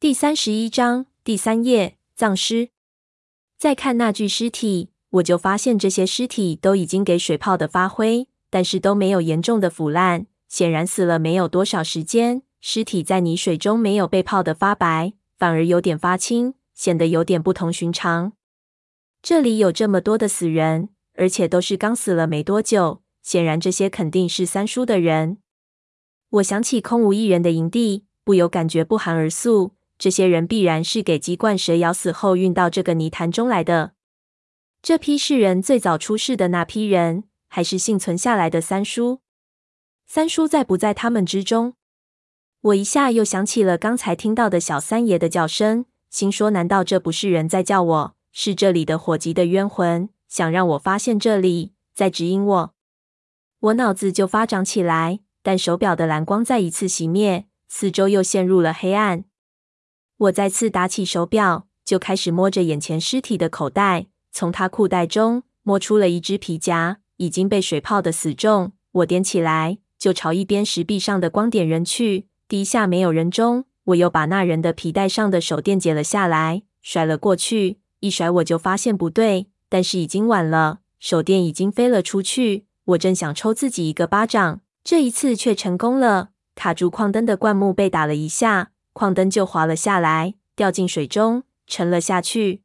第三十一章第三页，葬尸。再看那具尸体，我就发现这些尸体都已经给水泡的发灰，但是都没有严重的腐烂，显然死了没有多少时间。尸体在泥水中没有被泡得发白，反而有点发青，显得有点不同寻常。这里有这么多的死人，而且都是刚死了没多久，显然这些肯定是三叔的人。我想起空无一人的营地，不由感觉不寒而栗。这些人必然是给鸡冠蛇咬死后运到这个泥潭中来的。这批是人最早出事的那批人，还是幸存下来的三叔？三叔在不在他们之中？我一下又想起了刚才听到的小三爷的叫声，心说：难道这不是人在叫我，是这里的火急的冤魂，想让我发现这里，在指引我？我脑子就发长起来。但手表的蓝光再一次熄灭，四周又陷入了黑暗。我再次打起手表，就开始摸着眼前尸体的口袋，从他裤袋中摸出了一只皮夹，已经被水泡的死重。我点起来，就朝一边石壁上的光点扔去。第一下没有人中，我又把那人的皮带上的手电解了下来，甩了过去。一甩我就发现不对，但是已经晚了，手电已经飞了出去。我正想抽自己一个巴掌。这一次却成功了，卡住矿灯的灌木被打了一下，矿灯就滑了下来，掉进水中，沉了下去。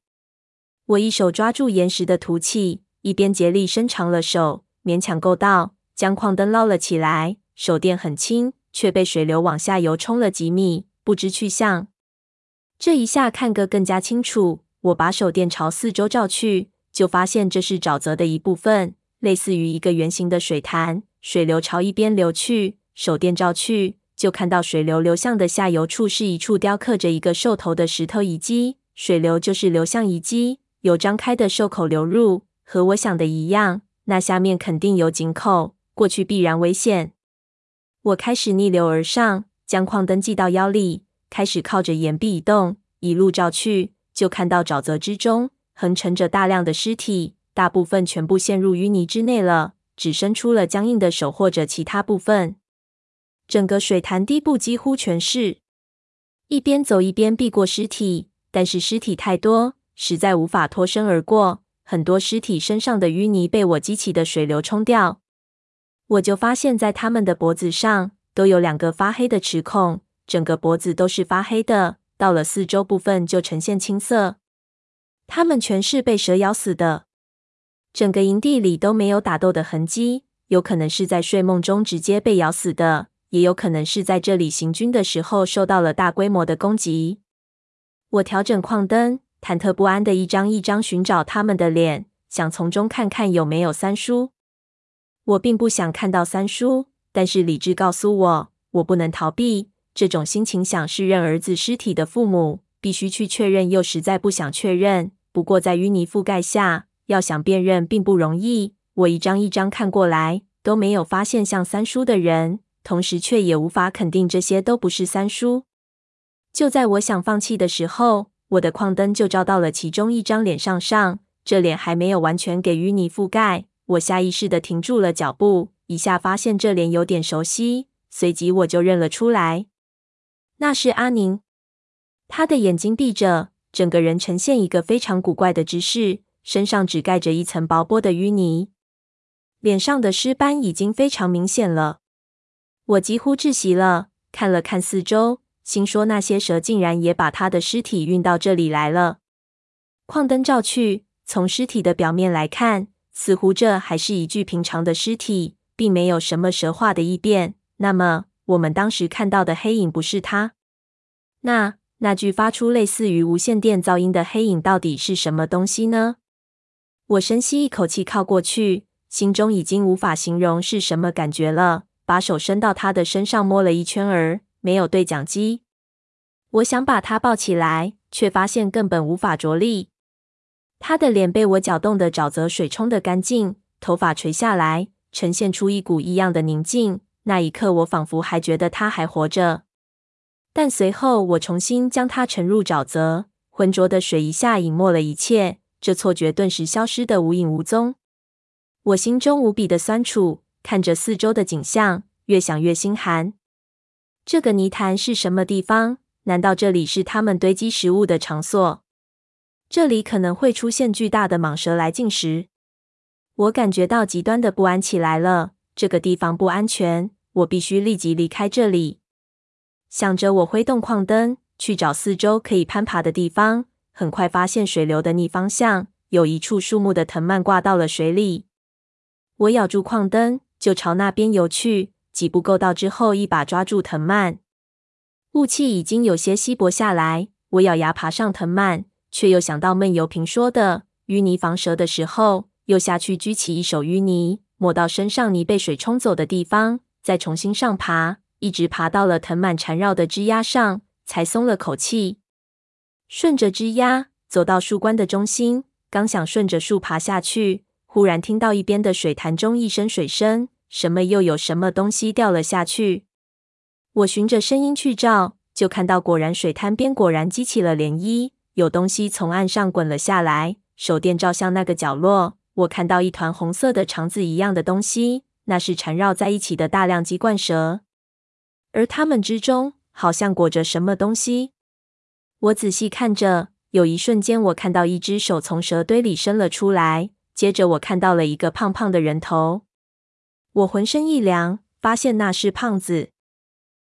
我一手抓住岩石的凸起，一边竭力伸长了手，勉强够到，将矿灯捞了起来。手电很轻，却被水流往下游冲了几米，不知去向。这一下看个更加清楚，我把手电朝四周照去，就发现这是沼泽的一部分，类似于一个圆形的水潭。水流朝一边流去，手电照去，就看到水流流向的下游处是一处雕刻着一个兽头的石头遗迹。水流就是流向遗迹，有张开的兽口流入，和我想的一样，那下面肯定有井口，过去必然危险。我开始逆流而上，将矿灯系到腰里，开始靠着岩壁移动，一路照去，就看到沼泽之中横陈着大量的尸体，大部分全部陷入淤泥之内了。只伸出了僵硬的手或者其他部分，整个水潭底部几乎全是。一边走一边避过尸体，但是尸体太多，实在无法脱身而过。很多尸体身上的淤泥被我激起的水流冲掉，我就发现，在他们的脖子上都有两个发黑的齿孔，整个脖子都是发黑的，到了四周部分就呈现青色。他们全是被蛇咬死的。整个营地里都没有打斗的痕迹，有可能是在睡梦中直接被咬死的，也有可能是在这里行军的时候受到了大规模的攻击。我调整矿灯，忐忑不安的一张一张寻找他们的脸，想从中看看有没有三叔。我并不想看到三叔，但是理智告诉我，我不能逃避。这种心情想是认儿子尸体的父母，必须去确认，又实在不想确认。不过在淤泥覆盖下，要想辨认并不容易，我一张一张看过来，都没有发现像三叔的人，同时却也无法肯定这些都不是三叔。就在我想放弃的时候，我的矿灯就照到了其中一张脸上上，这脸还没有完全给淤泥覆盖，我下意识地停住了脚步，一下发现这脸有点熟悉，随即我就认了出来，那是阿宁。他的眼睛闭着，整个人呈现一个非常古怪的姿势。身上只盖着一层薄薄的淤泥，脸上的尸斑已经非常明显了。我几乎窒息了，看了看四周，心说那些蛇竟然也把他的尸体运到这里来了。矿灯照去，从尸体的表面来看，似乎这还是一具平常的尸体，并没有什么蛇化的异变。那么，我们当时看到的黑影不是他？那那具发出类似于无线电噪音的黑影到底是什么东西呢？我深吸一口气，靠过去，心中已经无法形容是什么感觉了。把手伸到他的身上摸了一圈儿，没有对讲机。我想把他抱起来，却发现根本无法着力。他的脸被我搅动的沼泽水冲得干净，头发垂下来，呈现出一股异样的宁静。那一刻，我仿佛还觉得他还活着。但随后，我重新将他沉入沼泽，浑浊的水一下隐没了一切。这错觉顿时消失得无影无踪，我心中无比的酸楚，看着四周的景象，越想越心寒。这个泥潭是什么地方？难道这里是他们堆积食物的场所？这里可能会出现巨大的蟒蛇来进食。我感觉到极端的不安起来了。这个地方不安全，我必须立即离开这里。想着，我挥动矿灯去找四周可以攀爬的地方。很快发现水流的逆方向，有一处树木的藤蔓挂到了水里。我咬住矿灯，就朝那边游去。几步够到之后，一把抓住藤蔓。雾气已经有些稀薄下来，我咬牙爬上藤蔓，却又想到闷油瓶说的淤泥防蛇的时候，又下去掬起一手淤泥，抹到身上泥被水冲走的地方，再重新上爬，一直爬到了藤蔓缠绕的枝桠上，才松了口气。顺着枝桠走到树冠的中心，刚想顺着树爬下去，忽然听到一边的水潭中一声水声，什么又有什么东西掉了下去。我循着声音去照，就看到果然水滩边果然激起了涟漪，有东西从岸上滚了下来。手电照向那个角落，我看到一团红色的肠子一样的东西，那是缠绕在一起的大量鸡冠蛇，而它们之中好像裹着什么东西。我仔细看着，有一瞬间，我看到一只手从蛇堆里伸了出来，接着我看到了一个胖胖的人头。我浑身一凉，发现那是胖子。